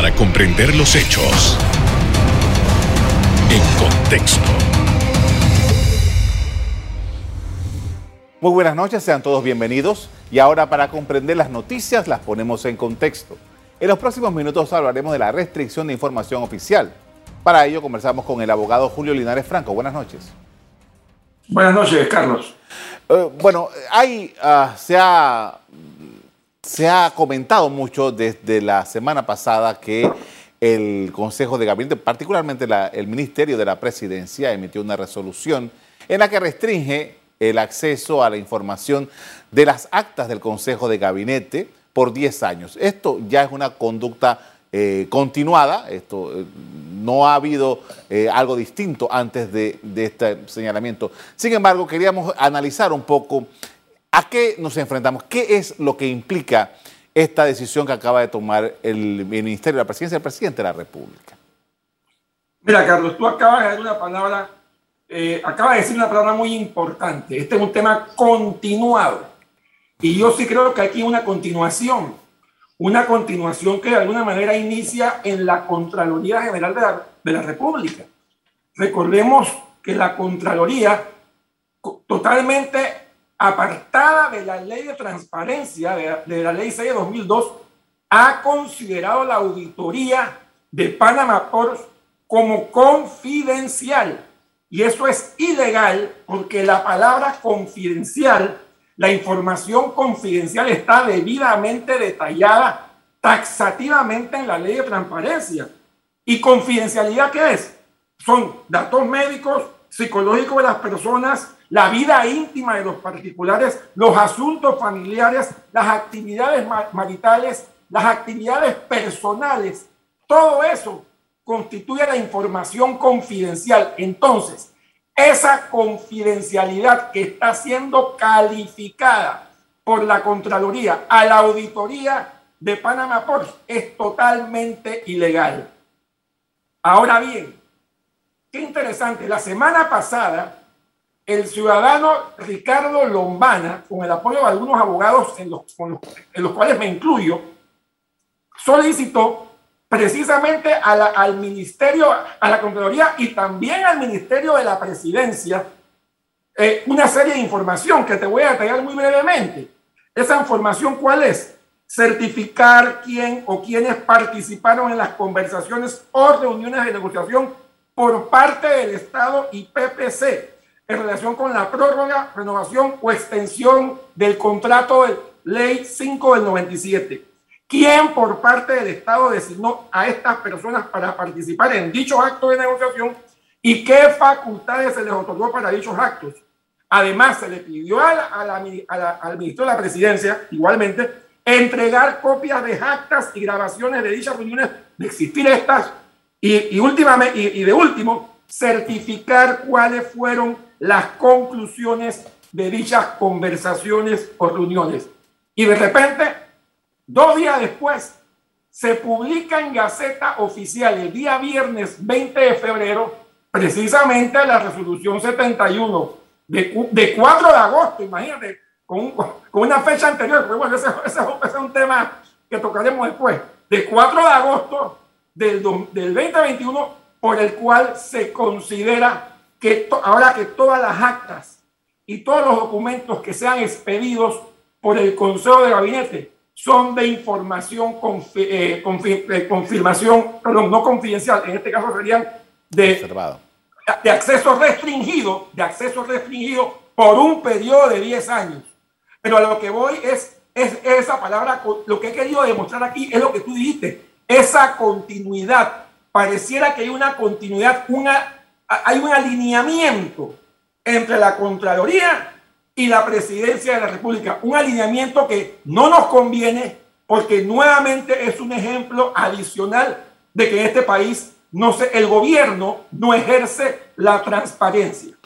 para comprender los hechos en contexto. Muy buenas noches, sean todos bienvenidos. Y ahora para comprender las noticias las ponemos en contexto. En los próximos minutos hablaremos de la restricción de información oficial. Para ello conversamos con el abogado Julio Linares Franco. Buenas noches. Buenas noches, Carlos. Eh, bueno, hay, ah, se, ha, se ha comentado mucho desde la semana pasada que el Consejo de Gabinete, particularmente el Ministerio de la Presidencia, emitió una resolución en la que restringe el acceso a la información de las actas del Consejo de Gabinete por 10 años. Esto ya es una conducta eh, continuada, esto eh, no ha habido eh, algo distinto antes de, este señalamiento. Sin embargo, queríamos analizar un poco a qué nos enfrentamos, qué es lo que implica esta decisión que acaba de tomar el Ministerio de la Presidencia del Presidente de la República. Mira, Carlos, tú acabas de dar una palabra, eh, acabas de decir una palabra muy importante. Este es un tema continuado. Y yo sí creo que aquí una continuación una continuación que de alguna manera inicia en la Contraloría General de la, República. Recordemos que la Contraloría, totalmente apartada de la ley de transparencia, de, la ley 6 de 2002, ha considerado la auditoría de Panama Ports como confidencial. Y eso es ilegal porque la palabra confidencial la información confidencial está debidamente detallada taxativamente en la ley de transparencia. ¿Y confidencialidad qué es? Son datos médicos, psicológicos de las personas, la vida íntima de los particulares, los asuntos familiares, las actividades maritales, las actividades personales. Todo eso constituye la información confidencial. Entonces, esa confidencialidad que está siendo calificada por la Contraloría a la auditoría de Panama Ports es totalmente ilegal. Ahora bien, qué interesante, la semana pasada el ciudadano Ricardo Lombana, con el apoyo de algunos abogados en los, cuales me incluyo, solicitó precisamente al Ministerio, a la Contraloría y también al Ministerio de la Presidencia eh, una serie de información que te voy a detallar muy brevemente. Esa información, ¿cuál es? Certificar quién o quiénes participaron en las conversaciones o reuniones de negociación por parte del Estado y PPC en relación con la prórroga, renovación o extensión del contrato de Ley 5 del 97 quién por parte del Estado designó a estas personas para participar en dichos actos de negociación y qué facultades se les otorgó para dichos actos. Además, se le pidió al ministro de la Presidencia, igualmente, entregar copias de actas y grabaciones de dichas reuniones, de existir estas, y, y, últimamente, y de último, certificar cuáles fueron las conclusiones de dichas conversaciones o reuniones. Y de repente Dos días después, se publica en Gaceta Oficial el día viernes 20 de febrero, precisamente la resolución 71 de, de 4 de agosto, imagínate, con, una fecha anterior, pero bueno, ese, es un tema que tocaremos después, de 4 de agosto del, del 2021, por el cual se considera que ahora que todas las actas y todos los documentos que sean expedidos por el Consejo de Gabinete son de información, eh, eh, confirmación, perdón, no confidencial, en este caso serían de, de acceso restringido, de acceso restringido por un periodo de 10 años. Pero a lo que voy es, es esa palabra, lo que he querido demostrar aquí es lo que tú dijiste, esa continuidad. Pareciera que hay una continuidad, una, hay un alineamiento entre la Contraloría y la presidencia de la República. Un alineamiento que no nos conviene porque nuevamente es un ejemplo adicional de que en este país no se, el gobierno no ejerce la transparencia.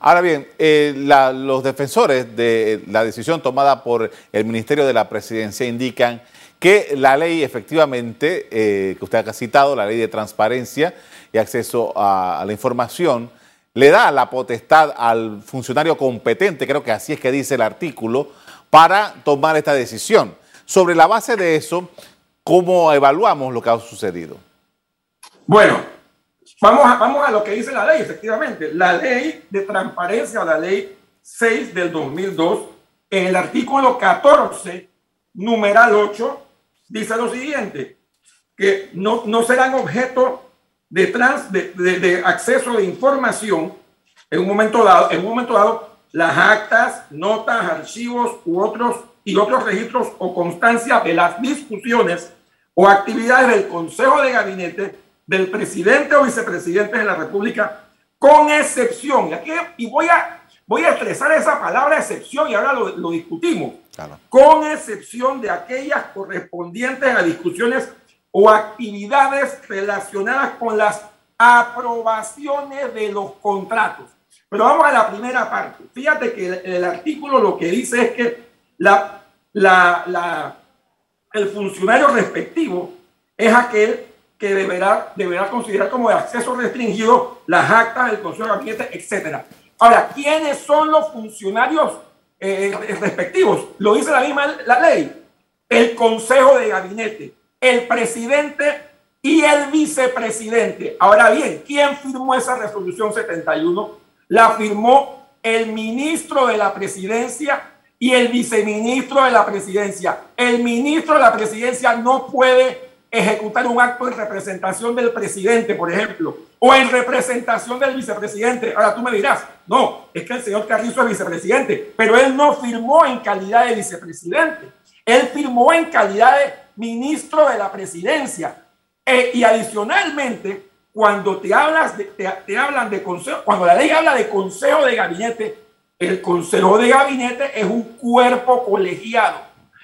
Ahora bien, eh, los defensores de la decisión tomada por el Ministerio de la Presidencia indican que la ley efectivamente, eh, que usted ha citado, la ley de transparencia y acceso a la información, le da la potestad al funcionario competente, creo que así es que dice el artículo, para tomar esta decisión. Sobre la base de eso, ¿cómo evaluamos lo que ha sucedido? Bueno, vamos a, vamos a lo que dice la ley, efectivamente. La ley de transparencia, la ley 6 del 2002, en el artículo 14, numeral 8, dice lo siguiente, que no, no serán objeto de, trans, de, de, acceso de información en un momento dado, en un momento dado, las actas, notas, archivos u otros y otros registros o constancia de las discusiones o actividades del Consejo de Gabinete del presidente o vicepresidente de la República, con excepción, y, aquí, y voy, a, voy a expresar esa palabra excepción y ahora lo, lo discutimos, con excepción de aquellas correspondientes a discusiones o actividades relacionadas con las aprobaciones de los contratos. Pero vamos a la primera parte. Fíjate que el, el artículo lo que dice es que la, la, la, el funcionario respectivo es aquel que deberá, considerar como de acceso restringido las actas del Consejo de Gabinete, etc. Ahora, ¿quiénes son los funcionarios eh, respectivos? Lo dice la misma la ley. El Consejo de Gabinete, el presidente y el vicepresidente. Ahora bien, ¿quién firmó esa resolución 71? La firmó el ministro de la presidencia y el viceministro de la presidencia. El ministro de la presidencia no puede ejecutar un acto en representación del presidente, por ejemplo, o en representación del vicepresidente. Ahora tú me dirás, no, es que el señor Carrizo es vicepresidente, pero él no firmó en calidad de vicepresidente, él firmó en calidad de ministro de la presidencia. Eh, y adicionalmente, cuando te, hablas de, te hablan de consejo, cuando la ley habla de consejo de gabinete, el consejo de gabinete es un cuerpo colegiado.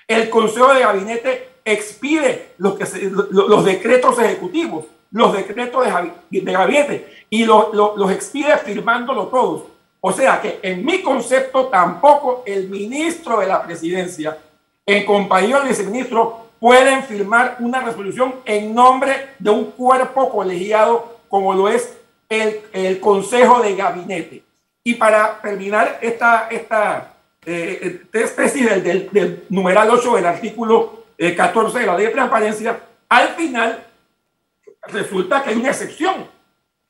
El consejo de gabinete expide los, que los decretos ejecutivos, los decretos de, gabinete y los expide firmándolo todos. O sea que en mi concepto tampoco el ministro de la presidencia, en compañía del viceministro, pueden firmar una resolución en nombre de un cuerpo colegiado como lo es el, el Consejo de Gabinete. Y para terminar esta, esta eh, tesis del, del, del numeral 8 del artículo 14 de la ley de transparencia, al final resulta que hay una excepción,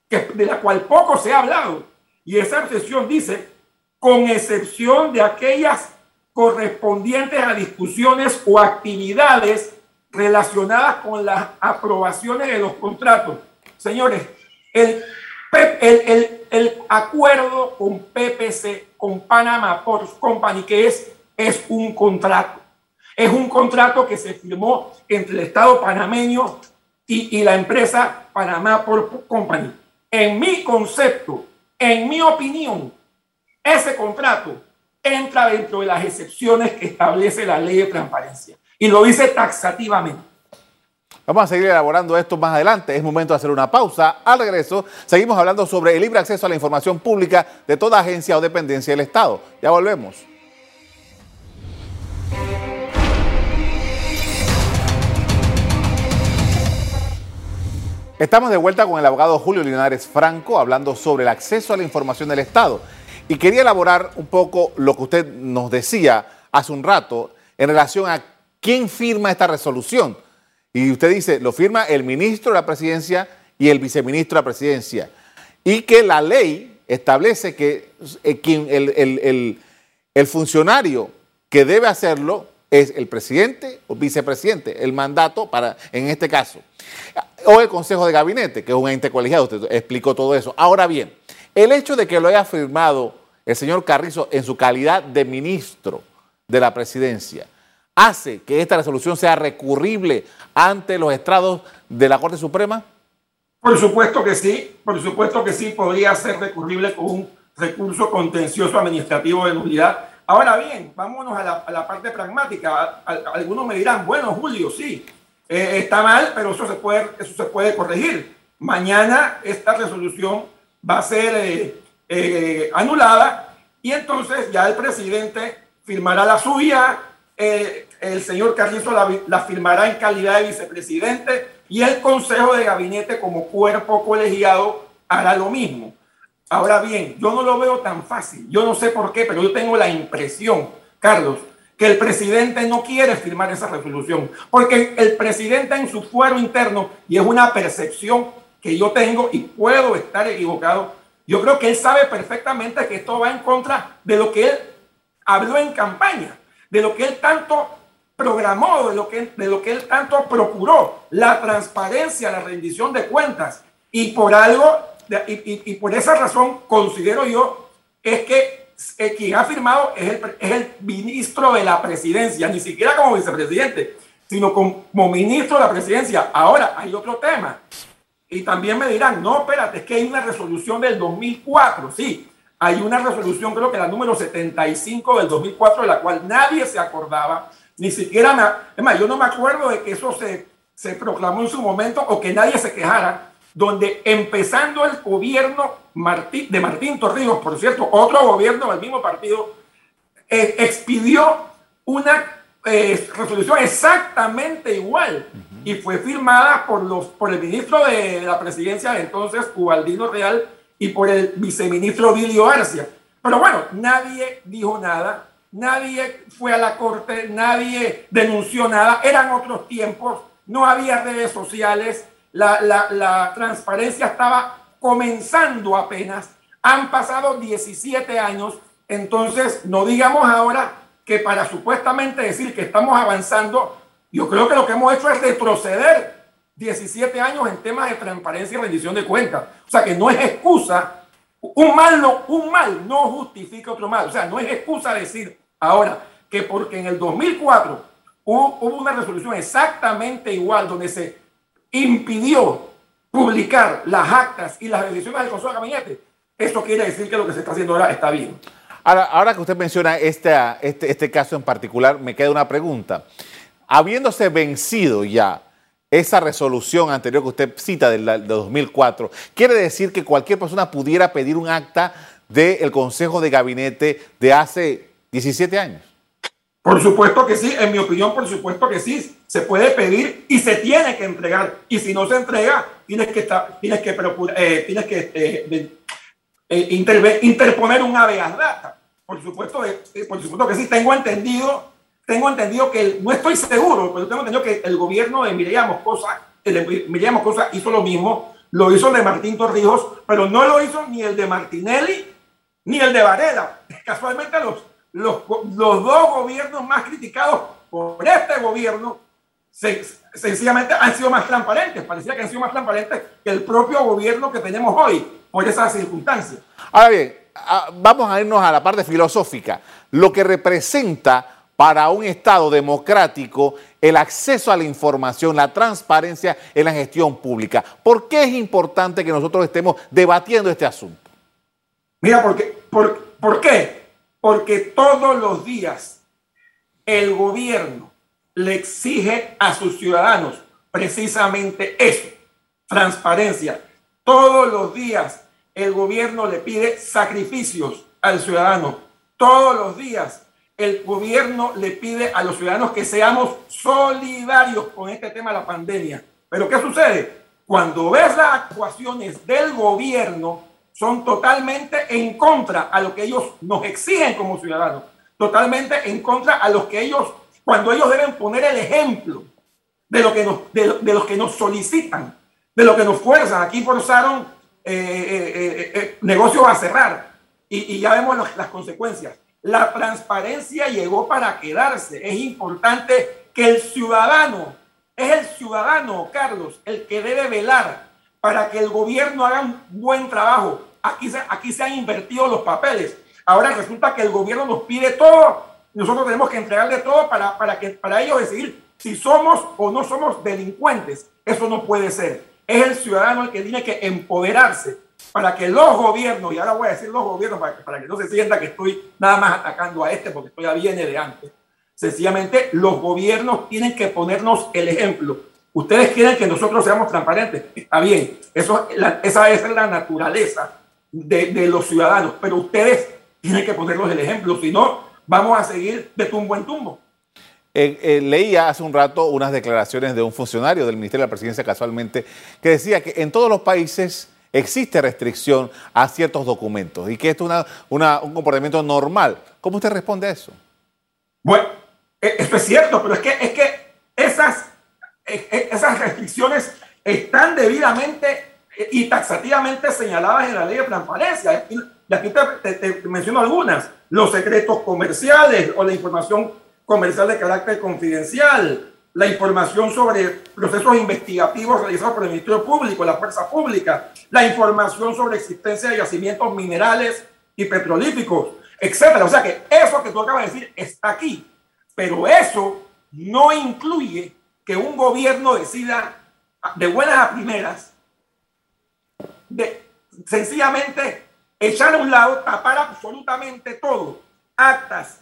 que, de la cual poco se ha hablado. Y esa excepción dice, con excepción de aquellas correspondientes a discusiones o actividades relacionadas con las aprobaciones de los contratos. Señores, el, el, el, el acuerdo con PPC, con Panama Ports Company, que es, es un contrato. Es un contrato que se firmó entre el Estado panameño y, la empresa Panamá por Company. En mi concepto, en mi opinión, ese contrato entra dentro de las excepciones que establece la ley de transparencia y lo dice taxativamente. Vamos a seguir elaborando esto más adelante. Es momento de hacer una pausa. Al regreso, seguimos hablando sobre el libre acceso a la información pública de toda agencia o dependencia del Estado. Ya volvemos. Estamos de vuelta con el abogado Julio Linares Franco hablando sobre el acceso a la información del Estado. Y quería elaborar un poco lo que usted nos decía hace un rato en relación a quién firma esta resolución. Y usted dice, lo firma el ministro de la presidencia y el viceministro de la presidencia. Y que la ley establece que eh, el, funcionario que debe hacerlo es el presidente o vicepresidente, el mandato para, en este caso. O el Consejo de Gabinete, que es un ente colegiado, usted explicó todo eso. Ahora bien, el hecho de que lo haya firmado el señor Carrizo en su calidad de ministro de la presidencia, hace que esta resolución sea recurrible ante los estrados de la Corte Suprema? Por supuesto que sí, por supuesto que sí, podría ser recurrible con un recurso contencioso administrativo de nulidad Ahora bien, vámonos a la, parte pragmática. algunos me dirán, bueno, Julio, sí, eh, está mal, pero eso se, puede, eso se puede corregir. Mañana esta resolución va a ser eh, eh, anulada y entonces ya el presidente firmará la suya, el señor Carrizo la, la firmará en calidad de vicepresidente y el Consejo de Gabinete como cuerpo colegiado hará lo mismo. Ahora bien, yo no lo veo tan fácil. Yo no sé por qué, pero yo tengo la impresión, Carlos, que el presidente no quiere firmar esa resolución, porque el presidente en su fuero interno, y es una percepción que yo tengo y puedo estar equivocado, yo creo que él sabe perfectamente que esto va en contra de lo que él habló en campaña, de lo que él tanto programó, de lo que, de lo que él tanto procuró, la transparencia, la rendición de cuentas. Y por algo, y, y por esa razón considero yo, es que eh, quien ha firmado es el, es el ministro de la presidencia, ni siquiera como vicepresidente, sino como ministro de la presidencia. Ahora, hay otro tema. Y también me dirán, no, espérate, es que hay una resolución del 2004. Sí, hay una resolución, creo que la número 75 del 2004, de la cual nadie se acordaba, ni siquiera me... Es más, yo no me acuerdo de que eso se, se proclamó en su momento o que nadie se quejara donde empezando el gobierno de Martín Torrijos, por cierto, otro gobierno del mismo partido, eh, expidió una eh, resolución exactamente igual y fue firmada por, los, por el ministro de la presidencia de entonces, Ubaldino Real, y por el viceministro Vilio Arcia. Pero bueno, nadie dijo nada, nadie fue a la corte, nadie denunció nada, eran otros tiempos, no había redes sociales, la, transparencia estaba comenzando apenas, han pasado 17 años, entonces no digamos ahora que para supuestamente decir que estamos avanzando, yo creo que lo que hemos hecho es retroceder 17 años en temas de transparencia y rendición de cuentas. O sea que no es excusa, un mal no, un mal no justifica otro mal. O sea, no es excusa decir ahora que porque en el 2004 hubo, hubo una resolución exactamente igual donde se impidió publicar las actas y las decisiones del Consejo de Gabinete, esto quiere decir que lo que se está haciendo ahora está bien. Ahora, ahora que usted menciona este, este, este caso en particular, me queda una pregunta. Habiéndose vencido ya esa resolución anterior que usted cita de 2004, ¿quiere decir que cualquier persona pudiera pedir un acta del Consejo de Gabinete de hace 17 años? Por supuesto que sí, en mi opinión, por supuesto que sí, se puede pedir y se tiene que entregar. Y si no se entrega, tienes que, tienes que, eh, tienes que eh, eh, interponer un habeas data. Por supuesto, por supuesto que sí, tengo entendido, tengo entendido que, no estoy seguro, pero tengo entendido que el gobierno de Mireya Moscosa, el Mireya hizo lo mismo, lo hizo el de Martín Torrijos, pero no lo hizo ni el de Martinelli ni el de Varela. Casualmente los los, los dos gobiernos más criticados por este gobierno sencillamente han sido más transparentes. Parecía que han sido más transparentes que el propio gobierno que tenemos hoy por esas circunstancias. Ahora bien, vamos a irnos a la parte filosófica. Lo que representa para un Estado democrático el acceso a la información, la transparencia en la gestión pública. ¿Por qué es importante que nosotros estemos debatiendo este asunto? Mira, porque, por, ¿por qué? Porque todos los días el gobierno le exige a sus ciudadanos precisamente eso, transparencia. Todos los días el gobierno le pide sacrificios al ciudadano. Todos los días el gobierno le pide a los ciudadanos que seamos solidarios con este tema de la pandemia. Pero ¿qué sucede? Cuando ves las actuaciones del gobierno, son totalmente en contra a lo que ellos nos exigen como ciudadanos, totalmente en contra a los que ellos, cuando ellos deben poner el ejemplo de lo que nos, de, los que nos solicitan, de lo que nos fuerzan. Aquí forzaron eh, eh, eh, negocios a cerrar y, ya vemos las consecuencias. La transparencia llegó para quedarse. Es importante que el ciudadano, es el ciudadano, Carlos, el que debe velar para que el gobierno haga un buen trabajo. Aquí se, aquí se han invertido los papeles. Ahora resulta que el gobierno nos pide todo. Nosotros tenemos que entregarle todo para, para, que, para ellos decidir si somos o no somos delincuentes. Eso no puede ser. Es el ciudadano el que tiene que empoderarse para que los gobiernos, y ahora voy a decir los gobiernos para, que no se sienta que estoy nada más atacando a este porque esto ya viene de antes. Sencillamente los gobiernos tienen que ponernos el ejemplo Ustedes quieren que nosotros seamos transparentes. Está bien, eso, esa es la naturaleza de, los ciudadanos, pero ustedes tienen que ponerlos el ejemplo, si no, vamos a seguir de tumbo en tumbo. Eh, eh, leía hace un rato unas declaraciones de un funcionario del Ministerio de la Presidencia casualmente que decía que en todos los países existe restricción a ciertos documentos y que esto es una, un comportamiento normal. ¿Cómo usted responde a eso? Bueno, e, esto es cierto, pero es que, es que esas, e, e, esas restricciones están debidamente y taxativamente señaladas en la ley de transparencia. Y aquí te, menciono algunas. Los secretos comerciales o la información comercial de carácter confidencial, la información sobre procesos investigativos realizados por el Ministerio Público, la fuerza pública, la información sobre existencia de yacimientos minerales y petrolíficos, etcétera. O sea que eso que tú acabas de decir está aquí, pero eso no incluye que un gobierno decida de buenas a primeras de sencillamente echar a un lado, tapar absolutamente todo, actas,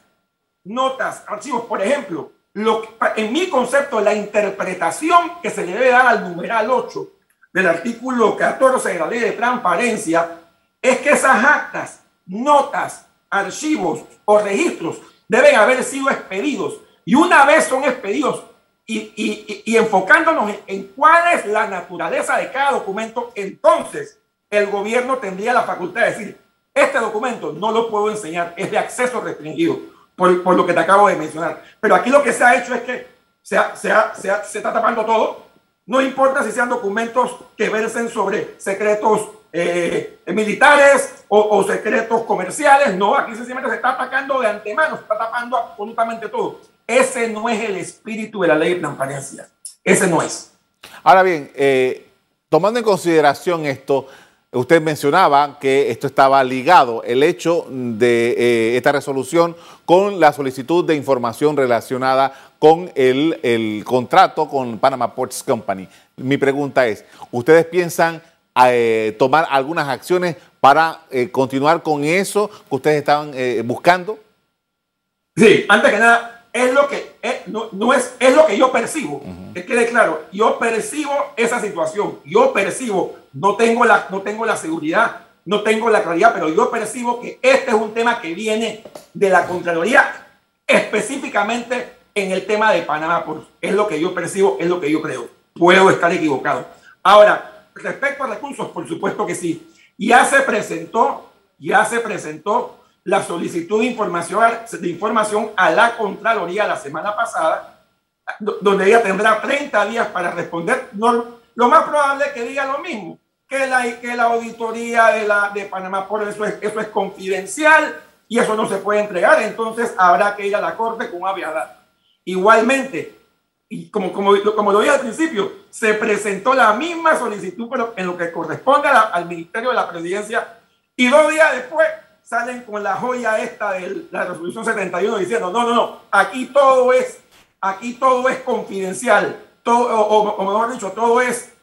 notas, archivos, por ejemplo, lo en mi concepto, la interpretación que se le debe dar al numeral 8 del artículo 14 de la ley de transparencia es que esas actas, notas, archivos o registros deben haber sido expedidos. Y una vez son expedidos y, y, enfocándonos en, cuál es la naturaleza de cada documento, entonces el gobierno tendría la facultad de decir, este documento no lo puedo enseñar, es de acceso restringido, por, por lo que te acabo de mencionar. Pero aquí lo que se ha hecho es que se, se, se, está tapando todo, no importa si sean documentos que versen sobre secretos eh, militares o, o, secretos comerciales, no, aquí sencillamente se está atacando de antemano, se está tapando absolutamente todo. Ese no es el espíritu de la ley de transparencia. Ese no es. Ahora bien, eh, tomando en consideración esto, usted mencionaba que esto estaba ligado, el hecho de eh, esta resolución, con la solicitud de información relacionada con el, el, contrato con Panama Ports Company. Mi pregunta es, ¿ustedes piensan eh, tomar algunas acciones para continuar con eso que ustedes estaban buscando? Sí, antes que nada, es lo que es, no, es, es lo que yo percibo. Que quede claro, yo percibo esa situación. Yo percibo, no tengo, la, no tengo la seguridad, no tengo la claridad, pero yo percibo que este es un tema que viene de la Contraloría específicamente en el tema de Panamá. Es lo que yo percibo, es lo que yo creo. Puedo estar equivocado. Ahora, respecto a recursos, por supuesto que sí. Ya se presentó, ya se presentó la solicitud de información, de información a la Contraloría la semana pasada, donde ella tendrá 30 días para responder. lo más probable es que diga lo mismo, que la, que la auditoría de, la, de Panamá, por eso es, eso es confidencial y eso no se puede entregar, entonces habrá que ir a la Corte con habeas Igualmente, y como, como, como lo dije al principio, se presentó la misma solicitud, pero en lo que corresponde al Ministerio de la Presidencia, y dos días después salen con la joya esta de la resolución 71 diciendo, no, no, no, aquí todo es, aquí todo es confidencial, todo, o, mejor dicho, todo es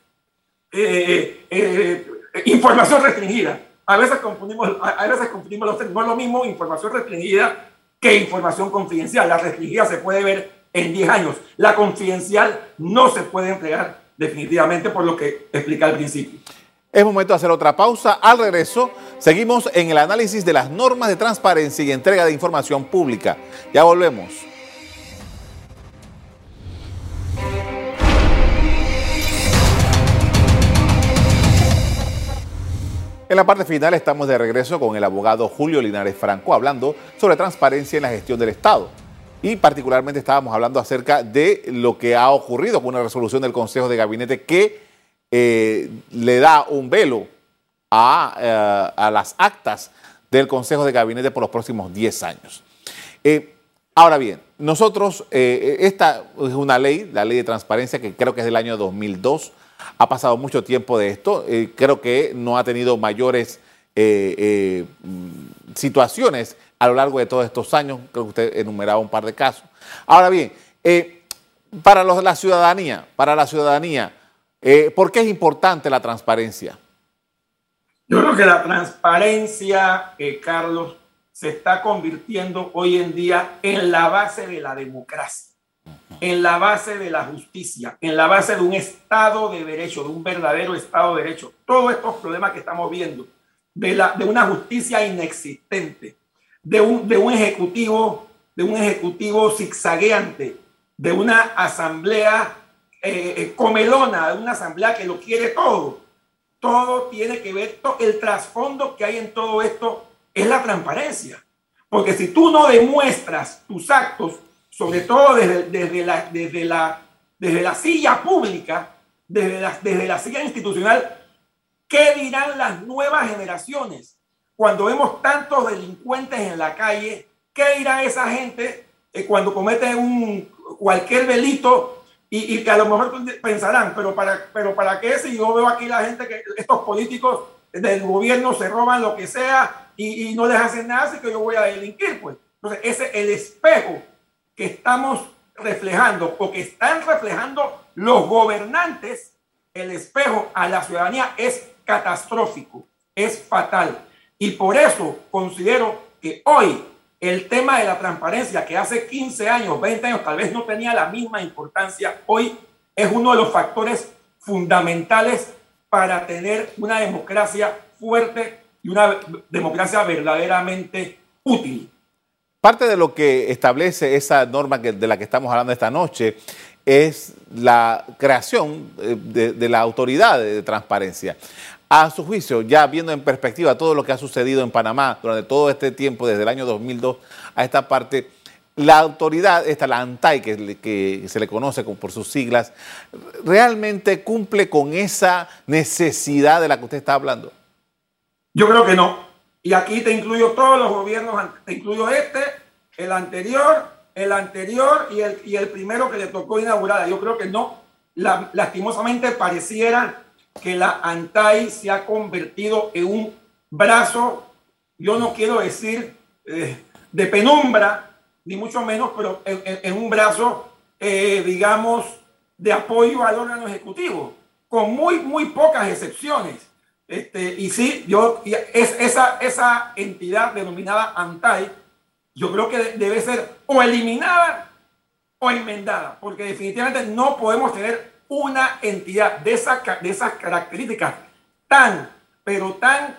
eh, eh, eh, información restringida. A veces confundimos, a veces confundimos los No es lo mismo información restringida que información confidencial. La restringida se puede ver en 10 años. La confidencial no se puede entregar definitivamente por lo que explica al principio. Es momento de hacer otra pausa. Al regreso, seguimos en el análisis de las normas de transparencia y entrega de información pública. Ya volvemos. En la parte final estamos de regreso con el abogado Julio Linares Franco hablando sobre transparencia en la gestión del Estado. Y particularmente estábamos hablando acerca de lo que ha ocurrido con una resolución del Consejo de Gabinete que eh, le da un velo a, eh, a, las actas del Consejo de Gabinete por los próximos 10 años. Eh, ahora bien, nosotros, esta es una ley, la ley de transparencia, que creo que es del año 2002. Ha pasado mucho tiempo de esto. creo que no ha tenido mayores situaciones a lo largo de todos estos años. Creo que usted enumeraba un par de casos. Ahora bien, para la ciudadanía, para la ciudadanía, eh, ¿Por qué es importante la transparencia? Yo creo que la transparencia, eh, Carlos, se está convirtiendo hoy en día en la base de la democracia, en la base de la justicia, en la base de un Estado de Derecho, de un verdadero Estado de Derecho. Todos estos problemas que estamos viendo, de, la, de una justicia inexistente, de un, de un ejecutivo, de un ejecutivo zigzagueante, de una asamblea eh, eh, comelona de una asamblea que lo quiere todo. Todo tiene que ver, el trasfondo que hay en todo esto es la transparencia. Porque si tú no demuestras tus actos sobre todo desde, desde, la, desde, la, desde la silla pública, desde la, desde la silla institucional, ¿qué dirán las nuevas generaciones cuando vemos tantos delincuentes en la calle? ¿Qué dirá esa gente eh, cuando cometen un, cualquier delito y, que a lo mejor pensarán, pero para, pero para qué si yo veo aquí la gente que estos políticos del gobierno se roban lo que sea y, y no les hacen nada, así que yo voy a delinquir, pues. Entonces, ese el espejo que estamos reflejando o que están reflejando los gobernantes, el espejo a la ciudadanía es catastrófico, es fatal. Y por eso considero que hoy el tema de la transparencia, que hace 15 años, 20 años tal vez no tenía la misma importancia, hoy es uno de los factores fundamentales para tener una democracia fuerte y una democracia verdaderamente útil. Parte de lo que establece esa norma de la que estamos hablando esta noche es la creación eh, de, la autoridad de transparencia. A su juicio, ya viendo en perspectiva todo lo que ha sucedido en Panamá durante todo este tiempo, desde el año 2002 a esta parte, la autoridad, esta, la ANTAI, que, se le conoce por sus siglas, ¿realmente cumple con esa necesidad de la que usted está hablando? Yo creo que no. Y aquí te incluyo todos los gobiernos, te incluyo este, el anterior, el anterior y el, y el primero que le tocó inaugurar. Yo creo que no. lastimosamente pareciera que la ANTAI se ha convertido en un brazo, yo no quiero decir eh, de penumbra, ni mucho menos, pero en, un brazo, eh, digamos, de apoyo al órgano ejecutivo, con muy, muy pocas excepciones. Este, y sí, yo, es, esa, esa entidad denominada ANTAI, yo creo que debe ser o eliminada o enmendada, porque definitivamente no podemos tener una entidad de, esa, de esas características tan, pero tan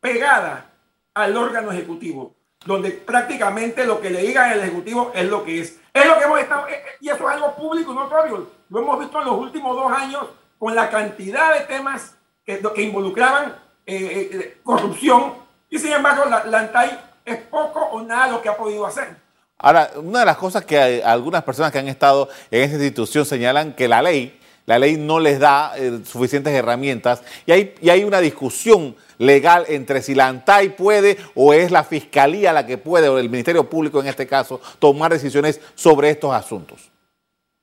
pegada al órgano ejecutivo, donde prácticamente lo que le diga el ejecutivo es lo que es. Es lo que hemos estado, eh, eh, y eso es algo público, notorio. Lo hemos visto en los últimos dos años con la cantidad de temas que, que involucraban eh, corrupción, y sin embargo la, la ANTAI es poco o nada lo que ha podido hacer. Ahora, una de las cosas que algunas personas que han estado en esta institución señalan que la ley, la ley no les da eh, suficientes herramientas y hay, y hay una discusión legal entre si la ANTAI puede o es la Fiscalía la que puede, o el Ministerio Público en este caso, tomar decisiones sobre estos asuntos.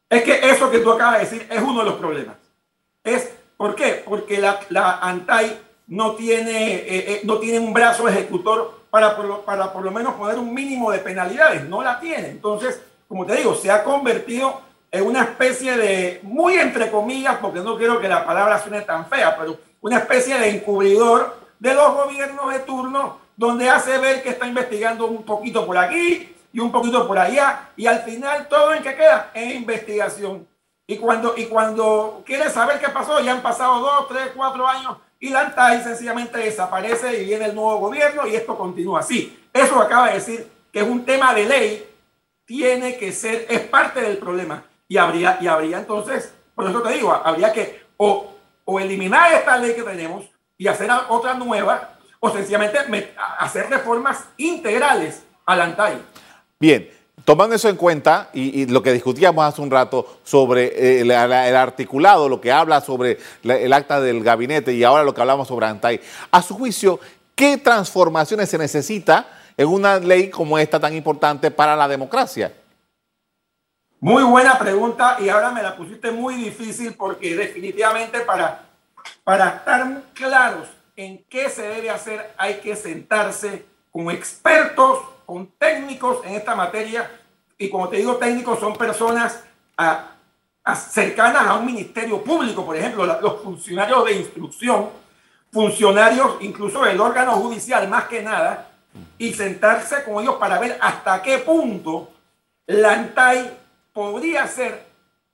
Es que eso que tú acabas de decir es uno de los problemas. Es, ¿Por qué? Porque la, la ANTAI no tiene, eh, eh, no tiene un brazo ejecutor para para por lo menos poner un mínimo de penalidades. No la tiene. Entonces, como te digo, se ha convertido en una especie de, muy entre comillas, porque no quiero que la palabra suene tan fea, pero una especie de encubridor de los gobiernos de turno, donde hace ver que está investigando un poquito por aquí y un poquito por allá, y al final todo en que queda es investigación. Y cuando, y cuando quieres saber qué pasó, ya han pasado dos, tres, cuatro años y la ANTAI sencillamente desaparece y viene el nuevo gobierno y esto continúa así. Eso acaba de decir que es un tema de ley, tiene que ser, es parte del problema. Y habría, y habría entonces, por eso te digo, habría que o, o eliminar esta ley que tenemos y hacer otra nueva, o sencillamente hacer reformas integrales a la ANTAI. Bien, Tomando eso en cuenta y, lo que discutíamos hace un rato sobre eh, el, articulado, lo que habla sobre el acta del gabinete y ahora lo que hablamos sobre ANTAI, a su juicio, ¿qué transformaciones se necesita en una ley como esta tan importante para la democracia? Muy buena pregunta y ahora me la pusiste muy difícil porque definitivamente para, para estar claros en qué se debe hacer hay que sentarse con expertos con técnicos en esta materia, y como te digo, técnicos son personas cercanas a un ministerio público, por ejemplo, los funcionarios de instrucción, funcionarios incluso del órgano judicial, más que nada, y sentarse con ellos para ver hasta qué punto la ANTAI podría ser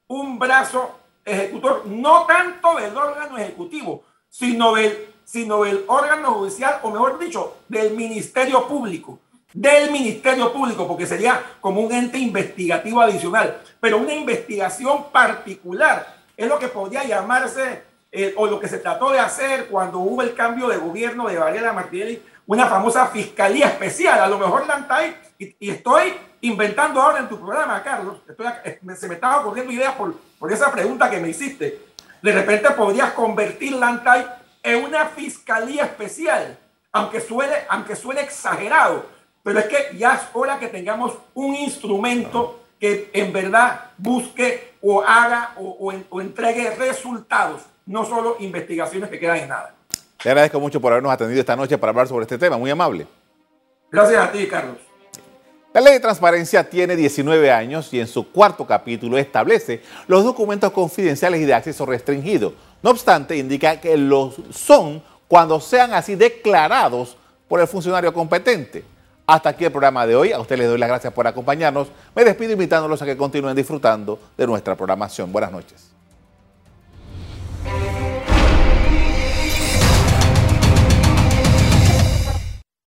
un brazo ejecutor, no tanto del órgano ejecutivo, sino del, sino del órgano judicial, o mejor dicho, del ministerio público del Ministerio Público, porque sería como un ente investigativo adicional, pero una investigación particular es lo que podría llamarse eh, o lo que se trató de hacer cuando hubo el cambio de gobierno de Varela Martinelli, una famosa fiscalía especial. A lo mejor Lantay, y, y estoy inventando ahora en tu programa, Carlos, estoy, eh, se me estaba ocurriendo ideas por, por esa pregunta que me hiciste. De repente podrías convertir Lantay en una fiscalía especial, aunque suene, aunque suene exagerado, pero es que ya es hora que tengamos un instrumento que en verdad busque o haga o, o, entregue resultados, no solo investigaciones que quedan en nada. Le agradezco mucho por habernos atendido esta noche para hablar sobre este tema, muy amable. Gracias a ti, Carlos. La ley de transparencia tiene 19 años y en su cuarto capítulo establece los documentos confidenciales y de acceso restringido. No obstante, indica que los son cuando sean así declarados por el funcionario competente. Hasta aquí el programa de hoy. A ustedes les doy las gracias por acompañarnos. Me despido invitándolos a que continúen disfrutando de nuestra programación. Buenas noches.